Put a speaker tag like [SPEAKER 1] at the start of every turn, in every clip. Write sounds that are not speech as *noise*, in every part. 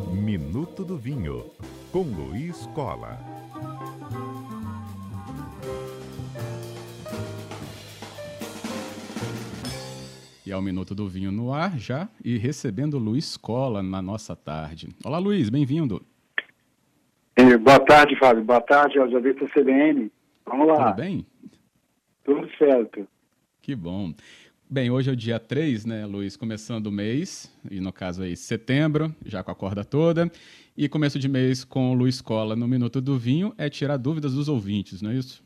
[SPEAKER 1] Minuto do Vinho, com Luiz Cola.
[SPEAKER 2] E é o Minuto do Vinho no ar já e recebendo Luiz Cola na nossa tarde. Olá, Luiz, bem-vindo.
[SPEAKER 3] Boa tarde, Fábio. Boa tarde ouvintes da CBN. Vamos lá.
[SPEAKER 2] Tudo bem?
[SPEAKER 3] Tudo certo.
[SPEAKER 2] Que bom. Bem, hoje é o dia 3, né, Luiz? Começando o mês, e no caso aí setembro, já com a corda toda. E começo de mês com o Luiz Cola no Minuto do Vinho é tirar dúvidas dos ouvintes, não é isso?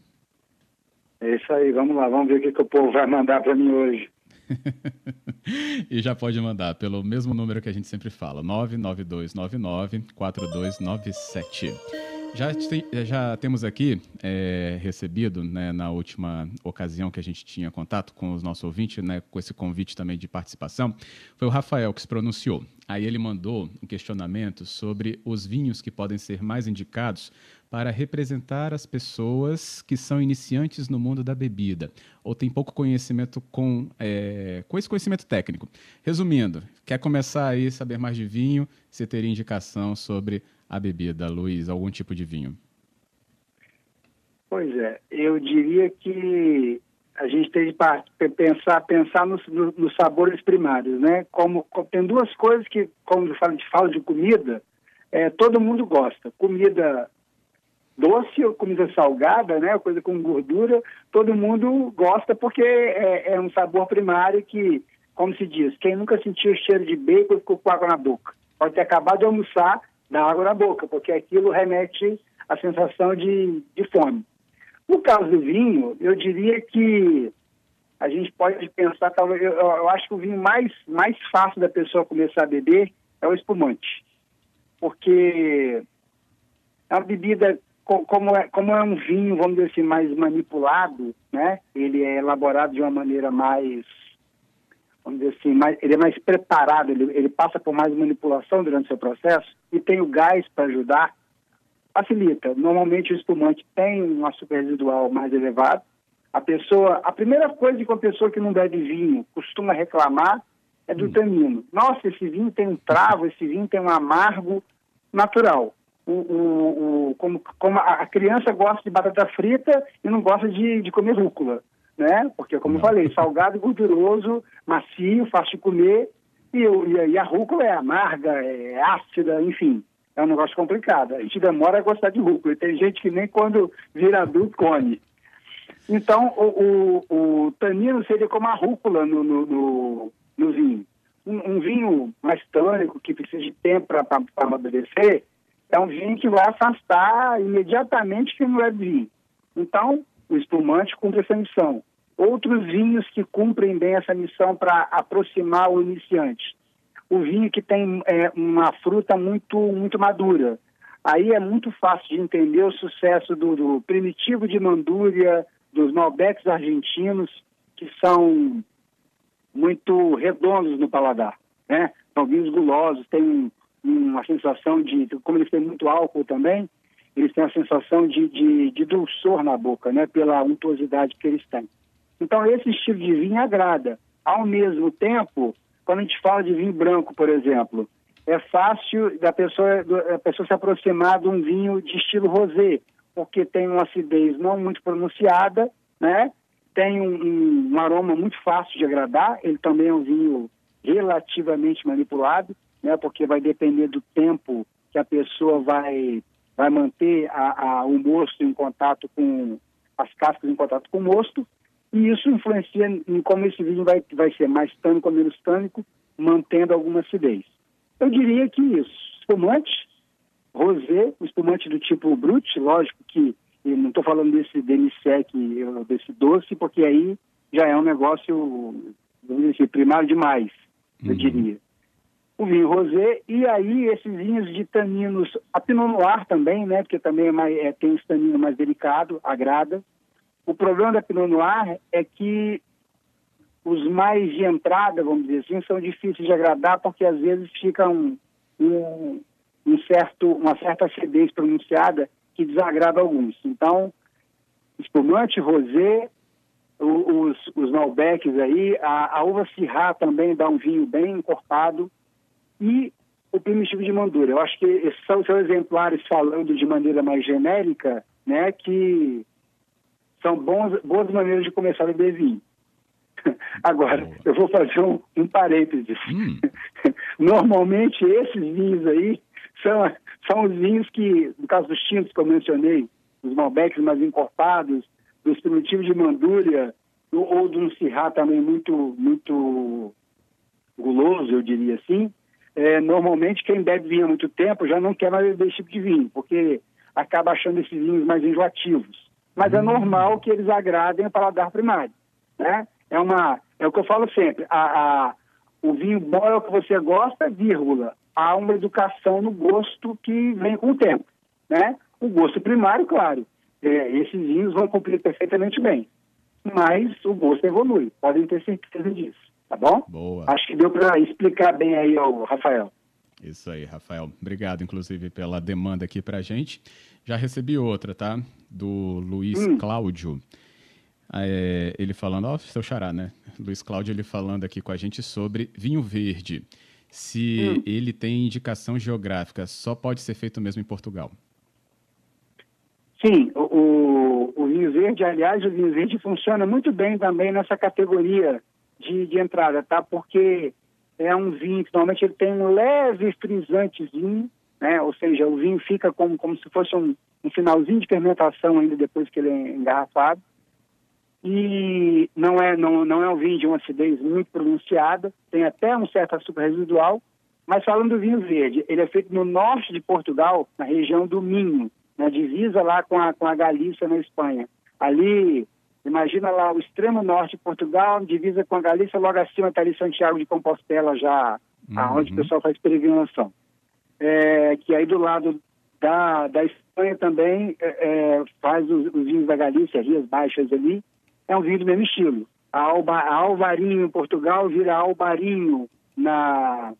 [SPEAKER 3] É isso aí, vamos lá, vamos ver o que, que o povo vai mandar para mim hoje. *laughs*
[SPEAKER 2] e já pode mandar pelo mesmo número que a gente sempre fala, 992994297. Já, tem, já temos aqui é, recebido, né, na última ocasião que a gente tinha contato com os nossos ouvintes, né, com esse convite também de participação, foi o Rafael que se pronunciou. Aí ele mandou um questionamento sobre os vinhos que podem ser mais indicados para representar as pessoas que são iniciantes no mundo da bebida ou têm pouco conhecimento com, é, com esse conhecimento técnico. Resumindo, quer começar aí saber mais de vinho, você teria indicação sobre a bebida, Luiz, algum tipo de vinho?
[SPEAKER 3] Pois é, eu diria que a gente tem que pensar, pensar nos, nos sabores primários, né? Como, tem duas coisas que, como falo de, falo de comida, é, todo mundo gosta. Comida doce ou comida salgada, né? Coisa com gordura, todo mundo gosta porque é, é, um sabor primário que, como se diz, quem nunca sentiu o cheiro de bacon ficou com água na boca. Pode ter acabado de almoçar, dá água na boca, porque aquilo remete à sensação de, de fome. No caso do vinho, eu diria que a gente pode pensar, talvez, eu, eu acho que o vinho mais, mais fácil da pessoa começar a beber é o espumante. Porque é uma bebida como é, como é um vinho, vamos dizer assim, mais manipulado, né? Ele é elaborado de uma maneira mais, vamos dizer assim, mais, ele é mais preparado, ele, ele passa por mais manipulação durante o seu processo e tem o gás para ajudar, facilita. Normalmente o espumante tem um açúcar residual mais elevado. A pessoa, a primeira coisa que uma pessoa que não bebe vinho costuma reclamar é do hum. tanino. Nossa, esse vinho tem um travo, esse vinho tem um amargo natural o, o, o, como, como a criança gosta de batata frita e não gosta de, de comer rúcula, né? Porque, como eu falei, salgado, gorduroso, macio, fácil de comer, e, e, a rúcula é amarga, é ácida, enfim, é um negócio complicado. A gente demora a gostar de rúcula, e tem gente que nem quando vira adulto come. Então, o, o, o tanino seria como a rúcula no, no, no, no vinho. Um, um, vinho mais tânico, que precisa de tempo para amadurecer, é um vinho que vai afastar imediatamente quem não é vinho. Então, o espumante cumpre essa missão. Outros vinhos que cumprem bem essa missão para aproximar o iniciante. O vinho que tem é, uma fruta muito, muito madura. Aí é muito fácil de entender o sucesso do, do primitivo de Mandúria, dos Malbecs argentinos, que são muito redondos no paladar. Né? São vinhos gulosos, têm uma sensação de, como eles têm muito álcool também, eles têm a sensação de, de, de dulçor na boca, né, pela untuosidade que eles têm. Então, esse estilo de vinho agrada. Ao mesmo tempo, quando a gente fala de vinho branco, por exemplo, é fácil da pessoa, da pessoa se aproximar de um vinho de estilo rosé, porque tem uma acidez não muito pronunciada, né? tem um, um, aroma muito fácil de agradar, ele também é um vinho relativamente manipulado, né, porque vai depender do tempo que a pessoa vai, vai manter a, a, o mosto em contato com as cascas em contato com o mosto, e isso influencia em como esse vinho vai, vai ser mais tânico ou menos tânico, mantendo alguma acidez. Eu diria que isso, espumante, rosé, espumante do tipo brut, lógico que não estou falando desse demi-sec, desse doce, porque aí já é um negócio, vamos dizer, primário demais, eu uhum. diria o vinho rosé, e aí esses vinhos de taninos, a Pinot Noir também, né, porque também é mais, é, tem esse tanino mais delicado, agrada. O problema da Pinot Noir é que os mais de entrada, vamos dizer assim, são difíceis de agradar porque às vezes fica um, um, um certo, uma certa acidez pronunciada que desagrada alguns. Então, espumante, rosé, os, os Malbecs aí, a, a uva Syrah também dá um vinho bem encorpado, e o primitivo de Mandura. Eu acho que esses são, são exemplares falando de maneira mais genérica, né, que são bons, boas maneiras de começar a beber vinho. *laughs* Agora, eu vou fazer um, um parênteses. Hum. *laughs* Normalmente, esses vinhos aí são, são os vinhos que, no caso dos tintos que eu mencionei, os Malbecs mais encorpados, dos primitivos de Mandúria, ou, ou de um Sirá também muito, muito guloso, eu diria assim, é, normalmente quem bebe vinho há muito tempo já não quer mais beber esse tipo de vinho, porque acaba achando esses vinhos mais enjoativos. Mas é hum. normal que eles agradem o paladar primário, né? É, uma, é o que eu falo sempre, a, a, o vinho bom é o que você gosta, vírgula. Há uma educação no gosto que vem com o tempo, né? O gosto primário, claro, é, esses vinhos vão cumprir perfeitamente bem, mas o gosto evolui, podem ter certeza disso, tá bom?
[SPEAKER 2] Boa.
[SPEAKER 3] Acho que deu para explicar bem aí ao Rafael.
[SPEAKER 2] Isso aí, Rafael. Obrigado, inclusive, pela demanda aqui para a gente. Já recebi outra, tá? Do Luiz hum. Cláudio. É, ele falando, ó, seu xará, né? Luiz Cláudio, ele falando aqui com a gente sobre vinho verde. Se hum. ele tem indicação geográfica, só pode ser feito mesmo em Portugal.
[SPEAKER 3] Sim, o, o, o vinho verde, aliás, o vinho verde funciona muito bem também nessa categoria de, de entrada, tá? Porque é um vinho que normalmente ele tem um leve frisantezinho, né? Ou seja, o vinho fica como, como se fosse um, um finalzinho de fermentação ainda depois que ele é engarrafado e não é, não, não é um vinho de uma acidez muito pronunciada, tem até um certo açúcar residual, mas falando do vinho verde, ele é feito no norte de Portugal, na região do Minho, na divisa lá com a, com a Galícia, na Espanha. Ali, imagina lá o extremo norte de Portugal, divisa com a Galícia, logo acima está ali Santiago de Compostela, já uhum. aonde o pessoal faz peregrinação. É, que aí do lado da, da Espanha também é, é faz os, os vinhos da Galícia, Rias Baixas ali, é um vinho do mesmo estilo. A, Alba, a Alvarinho em Portugal vira Albarinho na,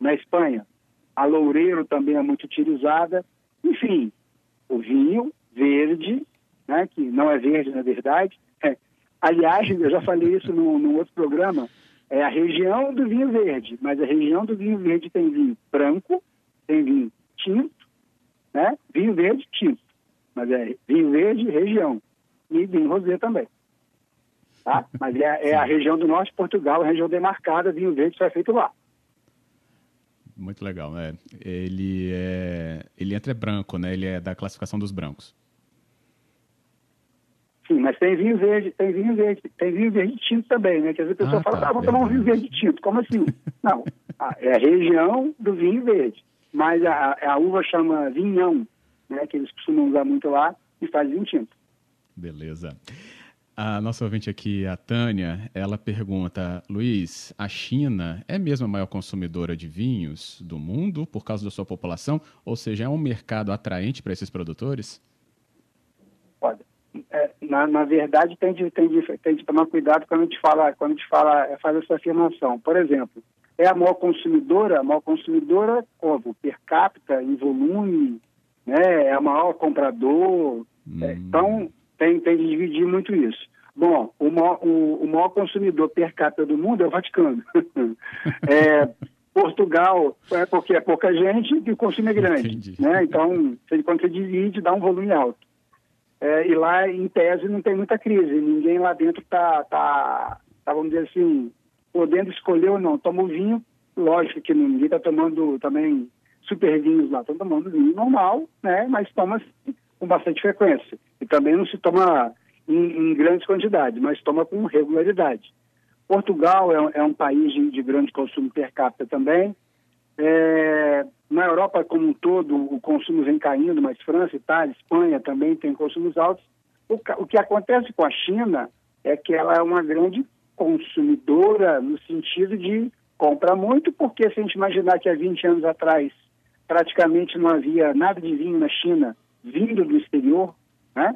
[SPEAKER 3] na Espanha. A Loureiro também é muito utilizada. Enfim, o vinho verde, né, que não é verde na verdade. É. Aliás, eu já falei isso no, no outro programa, é a região do vinho verde, mas a região do vinho verde tem vinho branco, tem vinho tinto, né? Vinho verde, tinto. Mas é vinho verde, região e vinho rosé também. Tá? Mas é, é a região do norte de Portugal, a região demarcada, vinho verde só é feito lá.
[SPEAKER 2] Muito legal, né? Ele é, ele entra branco, né? Ele é da classificação dos brancos.
[SPEAKER 3] Sim, mas tem vinho verde, tem vinho verde, tem vinho verde tinto também, né? Que às vezes a pessoa ah, fala, tá, ah, vou tomar um vinho verde tinto. Como assim? Não, é a região do vinho verde. Mas a, a uva chama vinhão, né? Que eles costumam usar muito lá e faz vinho tinto.
[SPEAKER 2] Beleza. A nossa ouvinte aqui, a Tânia, ela pergunta: Luiz, a China é mesmo a maior consumidora de vinhos do mundo por causa da sua população? Ou seja, é um mercado atraente para esses produtores?
[SPEAKER 3] Pode. É, na, na, verdade, tem de, tem, de, tem de tomar cuidado quando a gente fala, quando a gente fala, é, faz essa afirmação. Por exemplo, é a maior consumidora, a maior consumidora como per capita, em volume, né? é a maior comprador. Hum. É, então, tem, tem de dividir muito isso. Bom, o maior, o, o maior consumidor per capita do mundo é o Vaticano. *laughs* é, Portugal é porque é pouca gente e o consumo é grande. Né? Então, quando você divide, dá um volume alto. É, e lá, em tese, não tem muita crise. Ninguém lá dentro está, tá, tá, vamos dizer assim, podendo escolher ou não. Toma o vinho, lógico que ninguém está tomando também super vinhos lá. Estão tomando vinho normal, né? mas toma com bastante frequência. E também não se toma em, em grandes quantidades, mas toma com regularidade. Portugal é, é um país de, de, grande consumo per capita também. É, na Europa como um todo, o consumo vem caindo, mas França, Itália, Espanha também tem consumos altos. O, o que acontece com a China é que ela é uma grande consumidora no sentido de compra muito, porque se a gente imaginar que há 20 anos atrás praticamente não havia nada de vinho na China vindo do exterior, né?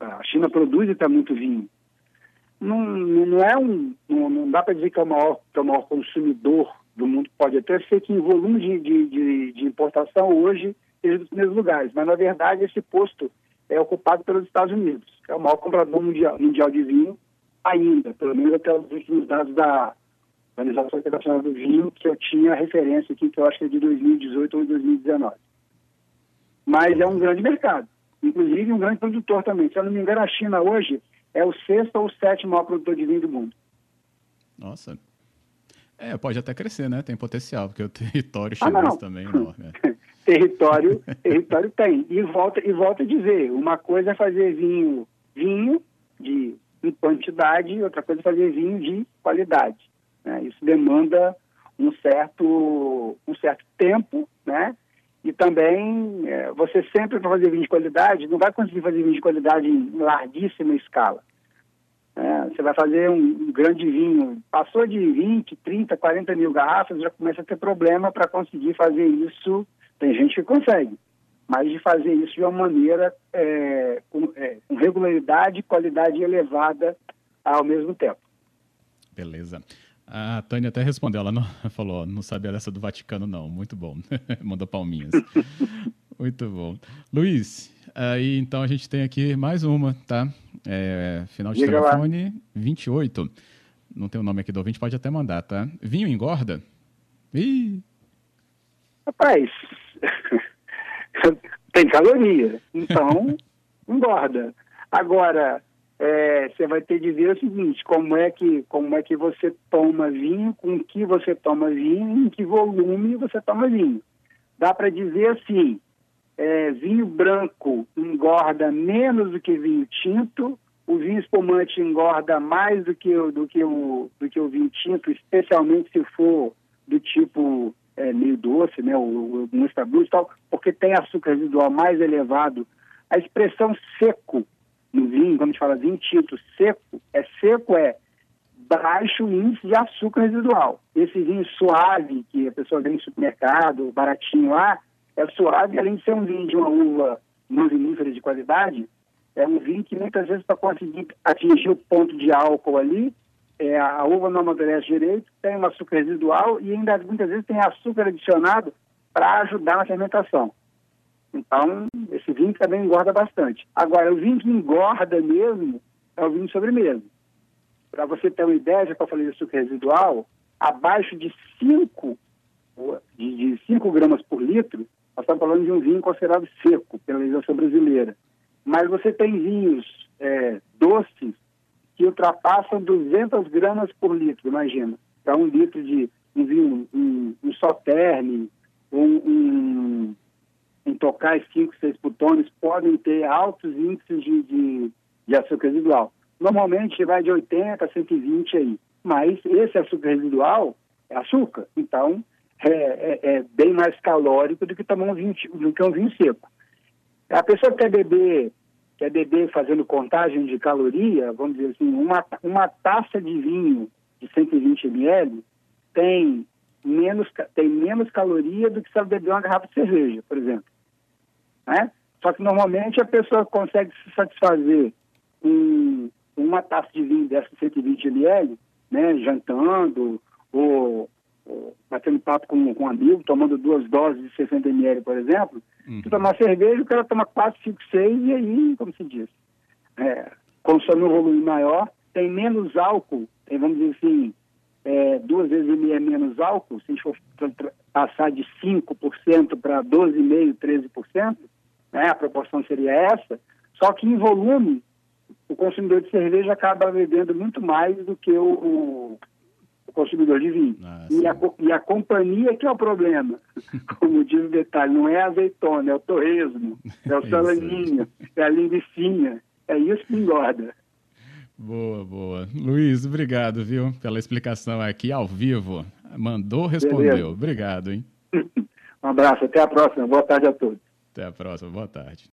[SPEAKER 3] A China produz e está muito vinho. Não, não é um, não, não dá para dizer que é, o maior, que é o maior consumidor do mundo. Pode até ser que em volume de, de, de, de importação hoje seja dos primeiros lugares, mas na verdade esse posto é ocupado pelos Estados Unidos, é o maior comprador mundial, mundial de vinho ainda, pelo menos até os últimos dados da, Organização Internacional do Vinho, que eu tinha referência aqui, que eu acho que é de 2018 ou 2019. Mas é um grande mercado, inclusive um grande produtor também. Se eu não me engano, a China hoje é o sexto ou sétimo maior produtor de vinho do mundo.
[SPEAKER 2] Nossa. É, pode até crescer, né? Tem potencial, porque o *laughs* território ah, chinês ah, também é enorme.
[SPEAKER 3] É. *laughs* território, território tem. E volta, e volta a dizer, uma coisa é fazer vinho, vinho de em quantidade, outra coisa é fazer vinho de qualidade. Né? Isso demanda um certo, um certo tempo, né? E também é, você sempre para fazer vinho de qualidade não vai conseguir fazer vinho de qualidade em larguíssima escala. É, você vai fazer um, grande vinho, passou de 20, 30, 40 mil garrafas, já começa a ter problema para conseguir fazer isso. Tem gente que consegue, mas de fazer isso de uma maneira é, com, é, com regularidade e qualidade elevada ao mesmo tempo.
[SPEAKER 2] Beleza. A Tânia até respondeu, ela não, *laughs* falou, não sabia dessa do Vaticano não, muito bom, *laughs* mandou palminhas. *laughs* muito bom. Luiz, aí então a gente tem aqui mais uma, tá? É, final de Diga telefone lá. 28. Não tem o nome aqui do ouvinte, pode até mandar, tá? Vinho engorda? Ih!
[SPEAKER 3] Rapaz, *laughs* tem caloria, então *laughs* engorda. Agora, é, você vai ter de ver o seguinte, como é que como é que você toma vinho, com que você toma vinho, em que volume você toma vinho. Dá para dizer assim, é, vinho branco engorda menos do que vinho tinto, o vinho espumante engorda mais do que, do que, o, do que o vinho tinto, especialmente se for do tipo é, meio doce, né, o, o Mustra e tal, porque tem açúcar residual mais elevado. A expressão seco no vinho, quando a gente fala vinho tinto seco, é seco é baixo índice de açúcar residual. Esse vinho suave, que a pessoa vem no supermercado, baratinho lá, é suave, além de ser um vinho de uma uva não vinífera de qualidade, é um vinho que muitas vezes para conseguir atingir o ponto de álcool ali, é, a uva não amadurece direito, tem um açúcar residual e ainda muitas vezes tem açúcar adicionado para ajudar na fermentação. Então, esse vinho também engorda bastante. Agora, o vinho que engorda mesmo é o vinho sobremesa. Para você ter uma ideia, já que eu falei de açúcar residual, abaixo de 5 de, de 5 gramas por litro, nós estamos falando de um vinho considerado seco pela legislação brasileira. Mas você tem vinhos é, doces que ultrapassam 200 gramas por litro, imagina. Para um litro de um vinho, um, um Sauternes, um, um em tocais 5, 6 putones podem ter altos índices de, de, de, açúcar residual. Normalmente vai de 80 a 120 aí, mas esse açúcar residual é açúcar, então é, é, é bem mais calórico do que tomar um vinho, do que um vinho seco. A pessoa que quer beber, quer beber fazendo contagem de caloria, vamos dizer assim, uma, uma taça de vinho de 120 ml tem menos, tem menos caloria do que se ela beber uma garrafa de cerveja, por exemplo. Né? Só que normalmente a pessoa consegue se satisfazer com uma taça de vinho dessa 120 ml, né, jantando ou, ou batendo papo com, com um amigo, tomando duas doses de 60 ml, por exemplo. Uhum. Se tomar cerveja, o cara toma 4, 5, 6 e aí, como se diz, é, consome um volume maior, tem menos álcool, tem, vamos dizer assim, é, duas vezes e menos álcool, se a gente for passar de 5% para 12,5%, 13%, né, a proporção seria essa, só que em volume, o consumidor de cerveja acaba bebendo muito mais do que o, o, o consumidor de vinho. Ah, e, a, e, a, companhia que é o problema. *laughs* Como diz o detalhe, não é a azeitona, é o torresmo, é o salaninho, é a linguiçinha. É isso que engorda.
[SPEAKER 2] Boa, boa. Luiz, obrigado, viu, pela explicação aqui ao vivo. Mandou, respondeu. Beleza. Obrigado, hein? *laughs*
[SPEAKER 3] um abraço, até a próxima. Boa tarde a todos.
[SPEAKER 2] Até a próxima, boa tarde.